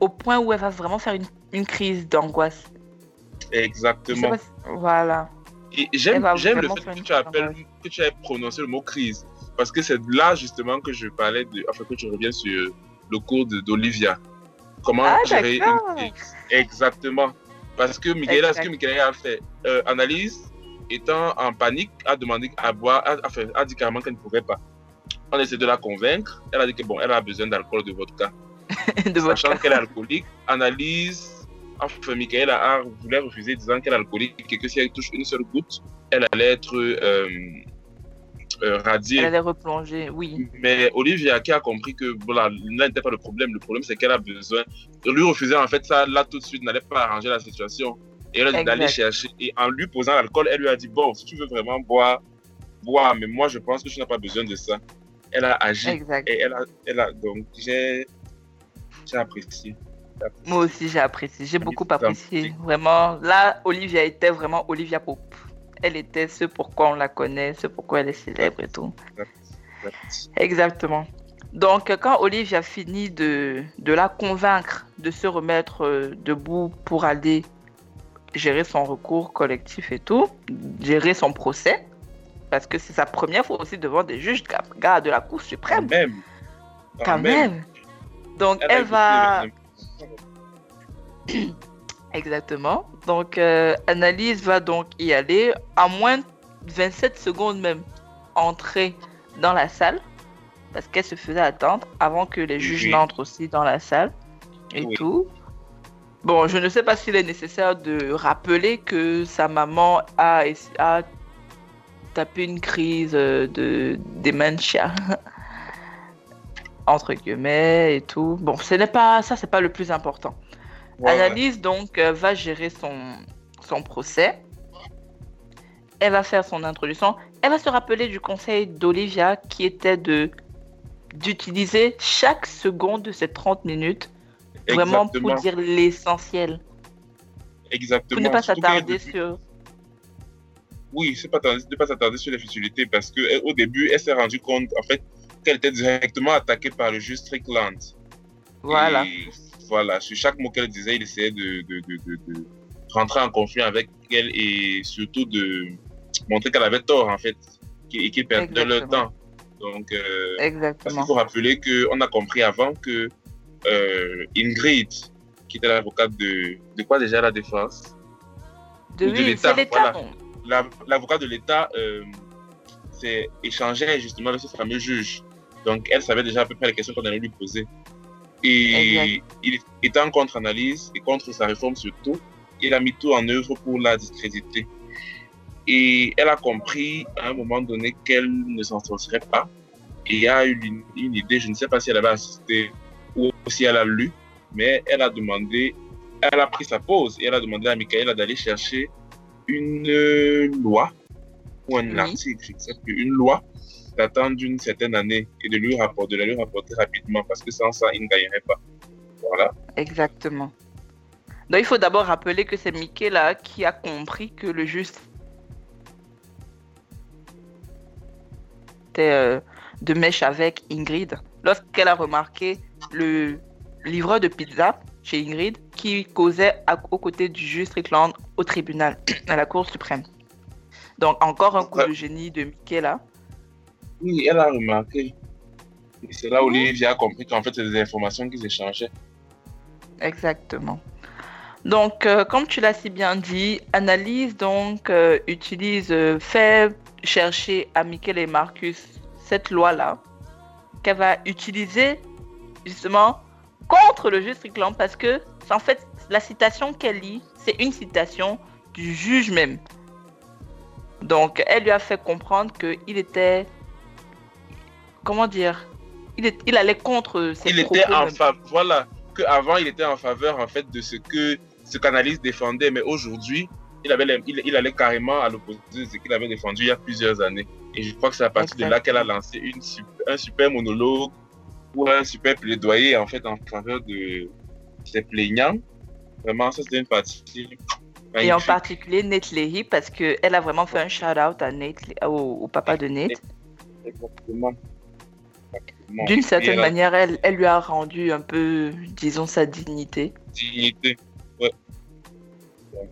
au point où elle va vraiment faire une, une crise d'angoisse. Exactement. si- Voilà. Et j'aime, le fait que tu, appelles, que tu aies prononcé le mot crise. Parce que c'est là justement que je parlais de. Enfin, que tu reviens sur le cours de- d'Olivia. Comment Ah, gérer une crise. Exactement. Parce que Michaela, ce que. Michaela a fait, euh, Analyse, étant en panique, a demandé à boire, a, a dit carrément qu'elle ne pouvait pas. On essaie de la convaincre. Elle a dit que bon, elle a besoin d'alcool, de vodka. de Sachant qu'elle est alcoolique, Analyse, enfin, Michael a, voulait refuser disant qu'elle est alcoolique et que si elle touche une seule goutte, elle allait être euh, euh, radiée. Elle allait replonger, oui. Mais Olivia qui a compris que voilà, là n'était pas le problème, le problème c'est qu'elle a besoin. Lui refuser en fait ça là tout de suite n'allait pas arranger la situation. Et elle a dit d'aller chercher. Et en lui posant l'alcool, elle lui a dit Bon, si tu veux vraiment boire, bois, mais moi je pense que tu n'as pas besoin de ça. Elle a agi. Exact. Et elle a, elle a donc j'ai apprécié. Moi aussi, j'ai apprécié. J'ai beaucoup apprécié. Vraiment, là, Olivia était vraiment Olivia Pope. Elle était ce pourquoi on la connaît, ce pourquoi elle est célèbre et tout. Exactement. Donc, quand Olivia finit de, de la convaincre de se remettre euh, debout pour aller gérer son recours collectif et tout, gérer son procès, parce que c'est sa première fois aussi devant des juges gars, de la Cour Quand suprême, même. quand même. Donc, Elle va... Exactement. Donc, euh, Annalise va donc y aller à moins de 27 secondes même, entrer dans la salle, parce qu'elle se faisait attendre avant que les juges Oui. n'entrent aussi dans la salle et Oui. tout. Bon, je ne sais pas s'il est nécessaire de rappeler que sa maman a, a tapé une crise euh, de dementia. entre guillemets et tout. Bon, ce n'est pas ça, c'est pas le plus important. Voilà. Annalise donc euh, va gérer son, son procès. Elle va faire son introduction. Elle va se rappeler du conseil d'Olivia qui était de d'utiliser chaque seconde de ces 30 minutes vraiment pour dire l'essentiel. Exactement. Pour ne pas s'attarder début- sur. Oui, c'est pas ne pas s'attarder sur les futilités parce que elle- au début, elle s'est rendue compte en fait qu'elle était directement attaquée par le juge Strickland. Voilà. Et voilà, sur chaque mot qu'elle disait, il essayait de, de, de, de, de rentrer en conflit avec elle et surtout de montrer qu'elle avait tort, en fait, et qu'ils perdaient leur temps. Donc, euh, parce Exactement. faut rappeler qu'on a compris avant que euh, Ingrid, qui était l'avocate de, de quoi déjà la défense? De, l'État, voilà. L'avocat de l'État euh, s'est échangé justement avec ce fameux juge. Donc, elle savait déjà à peu près les questions qu'on allait lui poser. Et il était en contre-analyse et contre sa réforme surtout. Il a mis tout en œuvre pour la discréditer. Et elle a compris à un moment donné qu'elle ne s'en sortirait pas. Et il y a eu une, une idée, je ne sais pas si elle avait assisté ou si elle a lu, mais elle a demandé, elle a pris sa pause et elle a demandé à Michaela d'aller chercher une loi ou un Oui. article, je ne sais plus, une loi datant d'une certaine année et de lui rapporter, de la lui rapporter rapidement parce que sans ça, il ne gagnerait pas. Voilà. Exactement. Donc il faut d'abord rappeler que c'est Mickey là qui a compris que le juste était euh, de mèche avec Ingrid. Lorsqu'elle a remarqué le livreur de pizza chez Ingrid qui causait à- aux côtés du juge Strickland au tribunal, à la Cour suprême. Donc encore un coup Ouais. de génie de Mickey là. Oui, elle a remarqué. Et c'est là où Olivia a compris qu'en fait, c'est des informations qu'ils échangeaient. Exactement. Donc, euh, comme tu l'as si bien dit, Analyse donc euh, utilise, euh, fait chercher à Michael et Marcus cette loi-là qu'elle va utiliser justement contre le juge Strickland parce que c'est en fait la citation qu'elle lit, c'est une citation du juge même. Donc, elle lui a fait comprendre qu'il était, comment dire, il, est- il allait contre ses Il propos était en faveur, voilà, qu'avant, il était en faveur, en fait, de ce que ce qu'Analyse défendait, mais aujourd'hui, il, avait les- il, il allait carrément à l'opposé de ce qu'il avait défendu il y a plusieurs années. Et je crois que c'est à partir de là qu'elle a lancé une un super monologue ou un super plaidoyer, en fait, en faveur de ses plaignants. Vraiment, ça, c'était une partie. Et en particulier Nate Leahy parce qu'elle a vraiment fait un shout-out à Nate, au, au papa de Nate. Exactement. D'une certaine a manière, elle, elle lui a rendu un peu, disons, sa dignité. dignité. Ouais.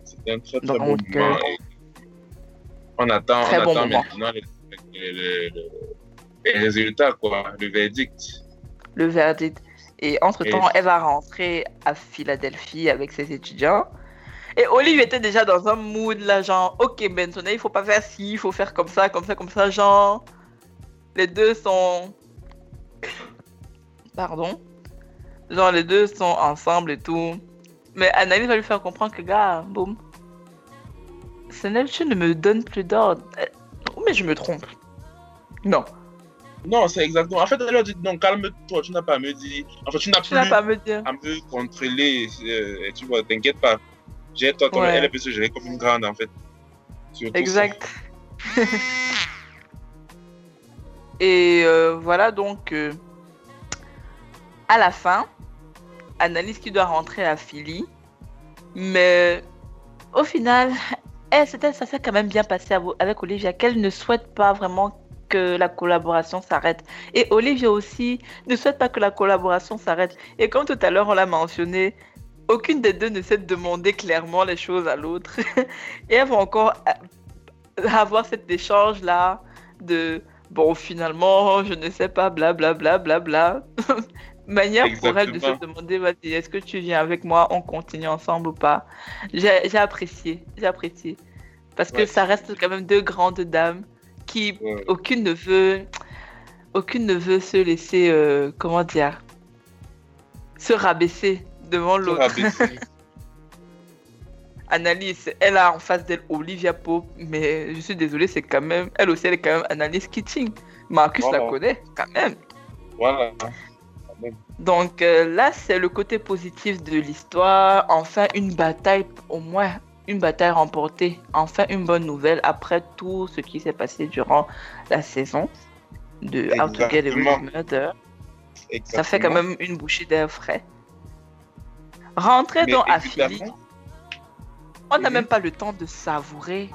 C'était un très très Donc, beau euh, moment. et On attend, on bon attend maintenant les, résultats, quoi, le verdict. Le verdict. Et entre-temps, Et- elle va rentrer à Philadelphie avec ses étudiants. Et Olive était déjà dans un mood là, genre, ok Benson, il faut pas faire ci, il faut faire comme ça, comme ça, comme ça, genre. Les deux sont. Pardon? Genre, les deux sont ensemble et tout. Mais Annalise va lui faire comprendre que, gars, boum. Senel, tu ne me donnes plus d'ordre. Euh, Mais je me trompe. Non, Non, c'est exactement. En fait, elle leur dit non, calme-toi, tu n'as pas à me dire. Enfin, tu n'as tu plus n'as pas à me dire. à me contrôler. euh, tu vois, t'inquiète pas. J'ai toi comme Ouais. elle peut se gérer comme une grande, en fait. Surtout Exact. Et euh, voilà donc euh, à la fin, Annalise qui doit rentrer à Philly, mais au final, c'était- ça s'est quand même bien passé avec Olivia, qu'elle ne souhaite pas vraiment que la collaboration s'arrête. Et Olivia aussi ne souhaite pas que la collaboration s'arrête. Et comme tout à l'heure on l'a mentionné, aucune des deux ne sait demander clairement les choses à l'autre. Et elles vont encore euh, avoir cet échange là de bon finalement je ne sais pas bla bla bla bla bla manière pour elle de se demander vas-y est-ce que tu viens avec moi on continue ensemble ou pas? J'ai j'ai apprécié j'ai apprécié parce que ça reste quand même deux grandes dames qui Ouais. aucune ne veut aucune ne veut se laisser euh, comment dire? Se rabaisser devant l'autre. Annalise, elle a en face d'elle Olivia Pope, mais je suis désolée, c'est quand même, elle aussi, elle est quand même Annalise Keating. Marcus la connaît, quand même. voilà. Donc euh, là, c'est le côté positif de l'histoire. Enfin, une bataille, au moins une bataille remportée. Enfin, une bonne nouvelle après tout ce qui s'est passé durant la saison de How to Get Away with Murder. Ça fait quand même une bouchée d'air frais. Rentrer Mais donc à Philly, évidemment, on n'a Mhm. même pas le temps de savourer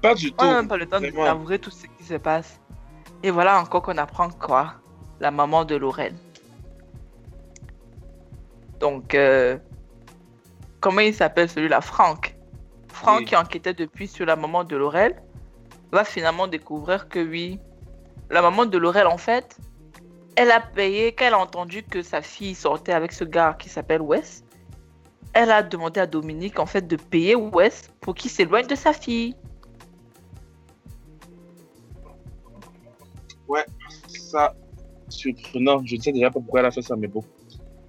Pas du tout. On n'a même pas le temps de savourer tout ce qui se passe. Et voilà encore qu'on apprend quoi La maman de Lorraine. Donc, euh, comment il s'appelle celui-là? Franck. Franck Oui. qui enquêtait depuis sur la maman de Laurel va finalement découvrir que oui, la maman de Laurel, en fait, elle a payé, quand elle a entendu que sa fille sortait avec ce gars qui s'appelle Wes, elle a demandé à Dominique, en fait, de payer Wes pour qu'il s'éloigne de sa fille. Ça, surprenant. Je ne sais déjà pas pourquoi elle a fait ça, mais bon.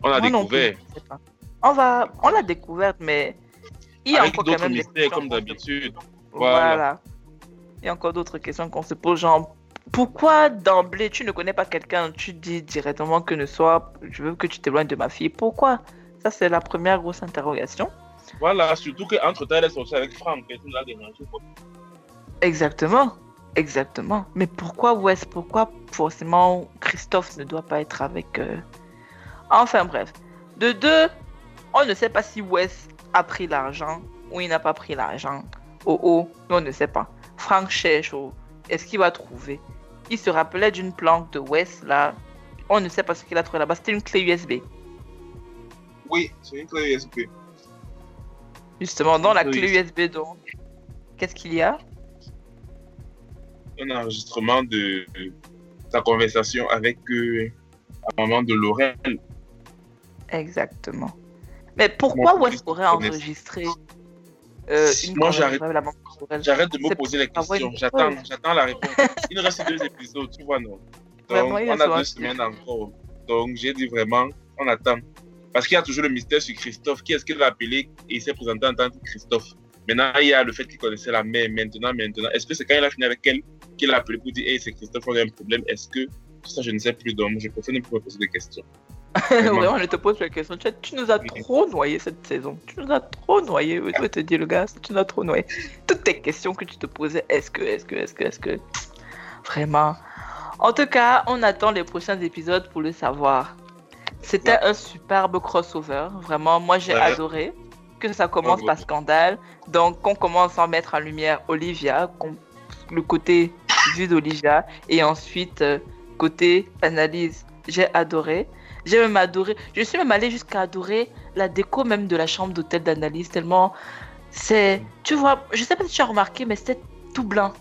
On a Moi découvert. plus, je sais pas. On va, on l'a découverte, mais il y a Avec encore d'autres mystères, questions comme qu'on se d'habitude. Voilà. Voilà. Il y a encore d'autres questions qu'on se pose, genre, pourquoi d'emblée tu ne connais pas quelqu'un, tu dis directement que ne soit, je veux que tu t'éloignes de ma fille, pourquoi? Ça, c'est la première grosse interrogation. Voilà, surtout qu'entre temps, elle est sortie avec Franck. Et tout l'a dérangé. quoi. Exactement, exactement. Mais pourquoi Wes? Pourquoi forcément Christophe ne doit pas être avec. euh, Enfin bref. De deux, on ne sait pas si Wes a pris l'argent ou il n'a pas pris l'argent. Oh oh, on ne sait pas. Frank cherche. oh, Est-ce qu'il va trouver? Il se rappelait d'une planque de Wes là. On ne sait pas ce qu'il a trouvé là-bas. C'était une clé USB. Oui, c'est une clé USB. Justement, dans la clé USB donc. Qu'est-ce qu'il y a? Un enregistrement de de sa conversation avec euh, la maman de Laurel. Exactement. Mais pourquoi Moi, Wes je aurait enregistré euh, une Moi, j'arrête- J'arrête de me poser la question. J'attends, j'attends la réponse. Il nous reste deux épisodes, tu vois, non? Donc, on a deux semaines encore. Donc, j'ai dit vraiment, on attend. Parce qu'il y a toujours le mystère sur Christophe. Qui est-ce qu'il a appelé et il s'est présenté en tant que Christophe? Maintenant, il y a le fait qu'il connaissait la mère. Maintenant, maintenant. Est-ce que c'est quand il a fini avec elle qu'il a appelé pour dire Hey, c'est Christophe, on a un problème Est-ce que. Tout ça, je ne sais plus. Donc, je préfère ne plus me poser de questions. Vraiment, je te pose la question. Tu, nous as trop noyé cette saison. Tu nous as trop noyé. Vais te dire, le gars, tu nous as trop noyé. Toutes tes questions que tu te posais, est-ce que, est-ce que, est-ce que, est-ce que? Vraiment. En tout cas, on attend les prochains épisodes pour le savoir. C'était un superbe crossover. Vraiment, moi, j'ai Ouais. adoré que ça commence par scandale. Donc, qu'on commence à mettre en lumière Olivia, le côté vu d'Olivia, et ensuite, euh, côté analyse. J'ai adoré. J'ai même adoré. Je suis même allée jusqu'à adorer la déco même de la chambre d'hôtel d'analyse tellement c'est. Tu vois, je sais pas si tu as remarqué, mais c'était tout blanc.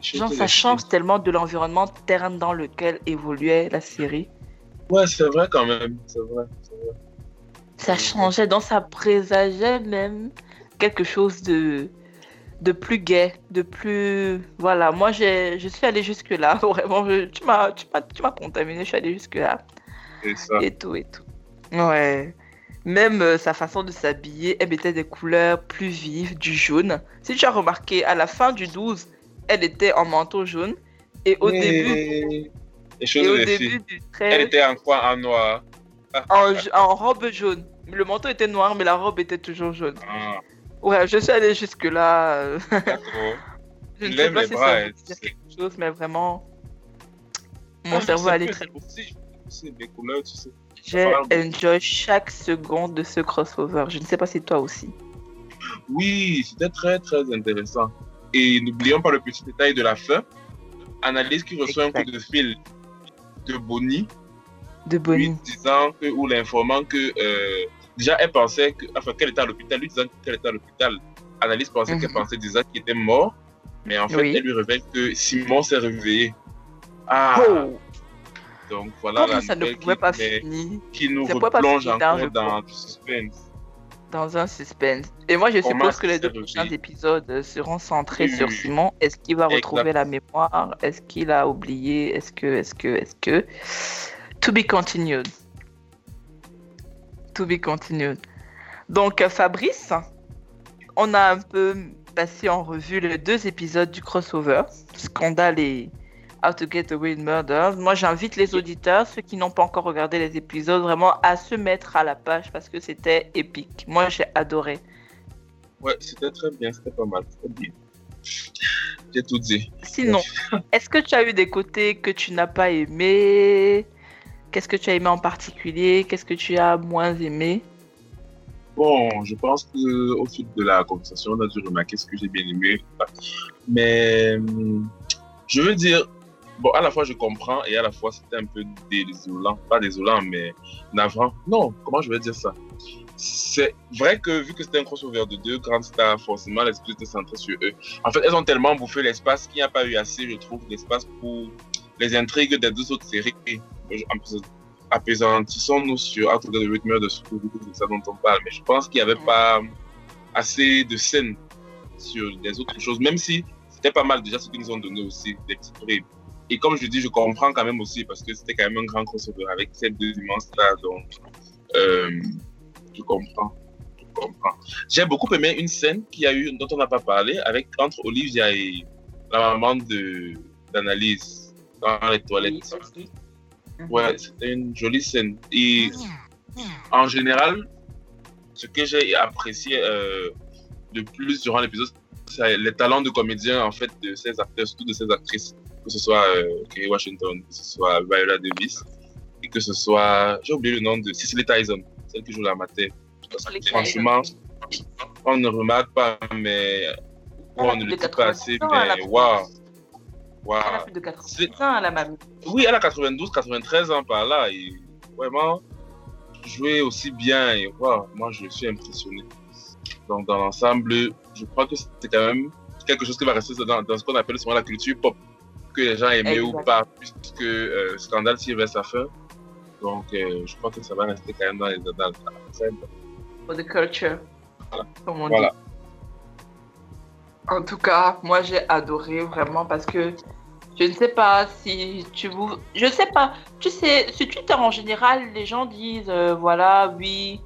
Genre, ça change tellement de l'environnement terne dans lequel évoluait la série. Ouais, c'est vrai quand même. C'est vrai. Ça changeait, donc ça présageait même quelque chose de de plus gai, de plus voilà. Moi, je suis allée jusque là. Vraiment, je- tu m'as, contaminé. Je suis allée jusque là. C'est ça. et tout et tout. Ouais. Même euh, sa façon de s'habiller, elle mettait des couleurs plus vives, du jaune. Si tu as remarqué, à la fin du 12, elle était en manteau jaune. Et au Mais début, et au début du Elle 13, était en quoi? En noir. en, robe jaune. Le manteau était noir, mais la robe était toujours jaune. Ah, Ouais, je suis allée jusque-là. je ne sais pas si bras, ça elle, veut dire quelque chose, mais vraiment, mon Ah, cerveau allait très être aussi, aussi des couleurs, tu sais. J'ai enjoy chaque seconde de ce crossover. Je ne sais pas si toi aussi. Oui, c'était très très intéressant. Et n'oublions pas le petit détail de la fin. Analyse qui reçoit un coup de fil de Bonnie, De lui Bonnie. disant que, ou l'informant que euh, déjà elle pensait que, enfin qu'elle était à l'hôpital, lui disant qu'elle était à l'hôpital. Analyse pensait Mhm. qu'elle pensait déjà qu'il était mort, mais en fait Oui. elle lui révèle que Simon s'est réveillé. Ah, Oh, donc voilà comment la ça ne pouvait qui, pas finir qui nous Ça pouvait pas replonge finir dans encore le dans du suspense. dans un suspense. Et moi, je Comment suppose que les deux prochains épisodes seront centrés Oui, sur. Simon. Est-ce qu'il va retrouver la mémoire? Est-ce qu'il a oublié? Est-ce que, est-ce que, est-ce que? To be continued. To be continued. Donc, euh, Fabrice, on a un peu passé en revue les deux épisodes du crossover, Scandale et How to Get Away with Murder. Moi, j'invite les auditeurs, ceux qui n'ont pas encore regardé les épisodes, vraiment à se mettre à la page parce que c'était épique. Moi, j'ai adoré. Ouais, c'était très bien, c'était pas mal, bien. J'ai tout dit. Sinon, est-ce que tu as eu des côtés que tu n'as pas aimé Qu'est-ce que tu as aimé en particulier? Qu'est-ce que tu as moins aimé? Bon, je pense que au fil de la conversation, on a dû remarquer ce que j'ai bien aimé. Mais hum, je veux dire, bon, à la fois je comprends et à la fois c'était un peu désolant. Pas désolant, mais navrant. Non, comment je vais dire ça? C'est vrai que vu que c'était un crossover de deux grandes stars, forcément l'esprit était centré sur eux. En fait, elles ont tellement bouffé l'espace qu'il n'y a pas eu assez, je trouve, d'espace pour les intrigues des deux autres séries. Apaisantissons-nous sur Out of the Rhythm de School, c'est ça dont on parle. Mais je pense qu'il n'y avait pas assez de scènes sur des autres choses, même si c'était pas mal déjà ce qu'ils nous ont donné aussi, des petits prix. Et comme je dis, je comprends quand même aussi parce que c'était quand même un grand crossover avec ces deux immenses-là. Donc, euh, je comprends. Je comprends. J'ai beaucoup aimé une scène qui a eu, dont on n'a pas parlé, avec entre Olivia et la maman d'analyse dans les toilettes. Ouais, c'était une jolie scène. Et en général, ce que j'ai apprécié euh, de plus durant l'épisode, c'est les talents de comédien en fait de ces acteurs, surtout de ces actrices, que ce soit euh, Kerry Washington, que ce soit Viola Davis, et que ce soit, j'ai oublié le nom de Cicely Tyson, celle qui joue la mater. Franchement, on ne remarque pas, mais on ne le dit pas assez, mais waouh! Wow. Elle a plus de 80 ans, la mamie. Oui, elle a 92, 93 ans par là. Et vraiment, jouer aussi bien. Et wow, moi, je suis impressionné. Donc, dans l'ensemble, je crois que c'est quand même quelque chose qui va rester dans, dans ce qu'on appelle souvent la culture pop, que les gens aimaient ou pas, puisque euh, Scandale tire vers sa fin. Donc, euh, je crois que ça va rester quand même dans les dans, dans For the culture, voilà. comme on voilà. dit. En tout cas, moi j'ai adoré vraiment parce que je ne sais pas si tu vous. Je ne sais pas. Tu sais, sur Twitter en général, les gens disent euh, voilà, oui,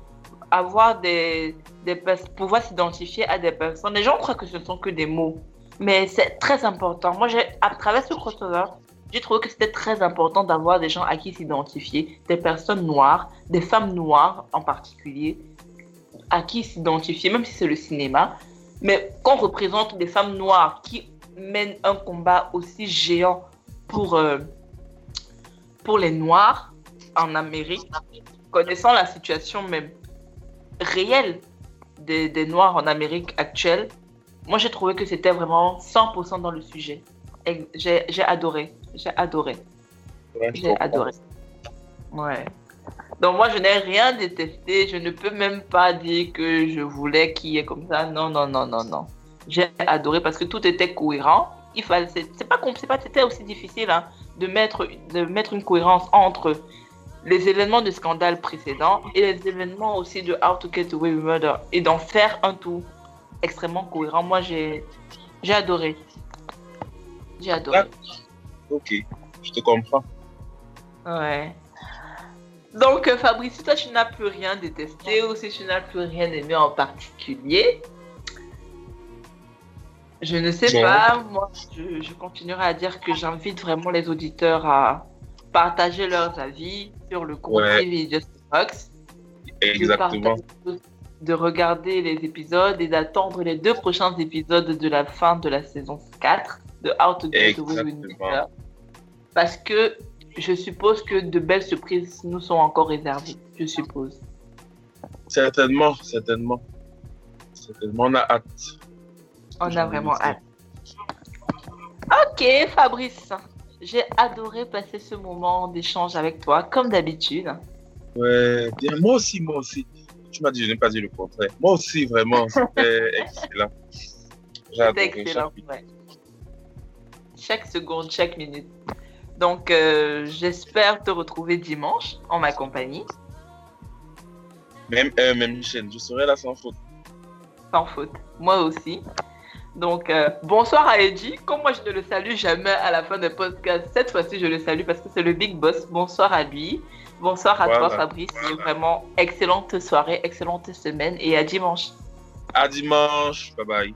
avoir des, des pouvoir s'identifier à des personnes. Les gens croient que ce ne sont que des mots. Mais c'est très important. Moi, à travers ce crossover, j'ai trouvé que c'était très important d'avoir des gens à qui s'identifier, des personnes noires, des femmes noires en particulier, à qui s'identifier, même si c'est le cinéma. Mais qu'on représente des femmes noires qui mènent un combat aussi géant pour, euh, pour les Noirs en Amérique, connaissant la situation même réelle des, des Noirs en Amérique actuelle, moi j'ai trouvé que c'était vraiment 100% dans le sujet. J'ai adoré, j'ai adoré. Ouais, j'ai adoré. Ouais. Donc moi, je n'ai rien détesté. Je ne peux même pas dire que je voulais qu'il y ait comme ça. Non, non, non, non, non. J'ai adoré parce que tout était cohérent. Il fallait, c'est pas pas, c'était aussi difficile hein, de mettre, de mettre une cohérence entre les événements de scandale précédents et les événements aussi de How to Get Away with Murder et d'en faire un tout extrêmement cohérent. Moi, j'ai, j'ai adoré. J'ai adoré. Ok, je te comprends. Ouais. Donc, euh, Fabrice, si toi tu n'as plus rien détesté ou si tu n'as plus rien aimé en particulier, je ne sais pas. Moi, je, je, continuerai à dire que j'invite vraiment les auditeurs à partager leurs avis sur le compte ouais. Fox. Exactement. De, de, regarder les épisodes et d'attendre les deux prochains épisodes de la fin de la saison 4 de How to Get Murder. Parce que je suppose que de belles surprises nous sont encore réservées, je suppose. Certainement, certainement. Certainement, on a hâte. On a vraiment hâte. Ok, Fabrice. J'ai adoré passer ce moment d'échange avec toi, comme d'habitude. Ouais, bien. Moi aussi, moi aussi. Tu m'as dit, je n'ai pas dit le contraire. Moi aussi, vraiment, c'était excellent. C'était excellent, ouais. Chaque seconde, chaque minute. Donc, euh, j'espère te retrouver dimanche en ma compagnie. Même, euh, même chaîne, je serai là sans faute. Sans faute, moi aussi. Donc, euh, bonsoir à Eddie. Comme moi, je ne le salue jamais à la fin des podcasts, cette fois-ci, je le salue parce que c'est le big boss. Bonsoir à lui. Bonsoir à Voilà. toi, Fabrice. Vraiment, excellente soirée, excellente semaine et à dimanche. À dimanche. Bye bye.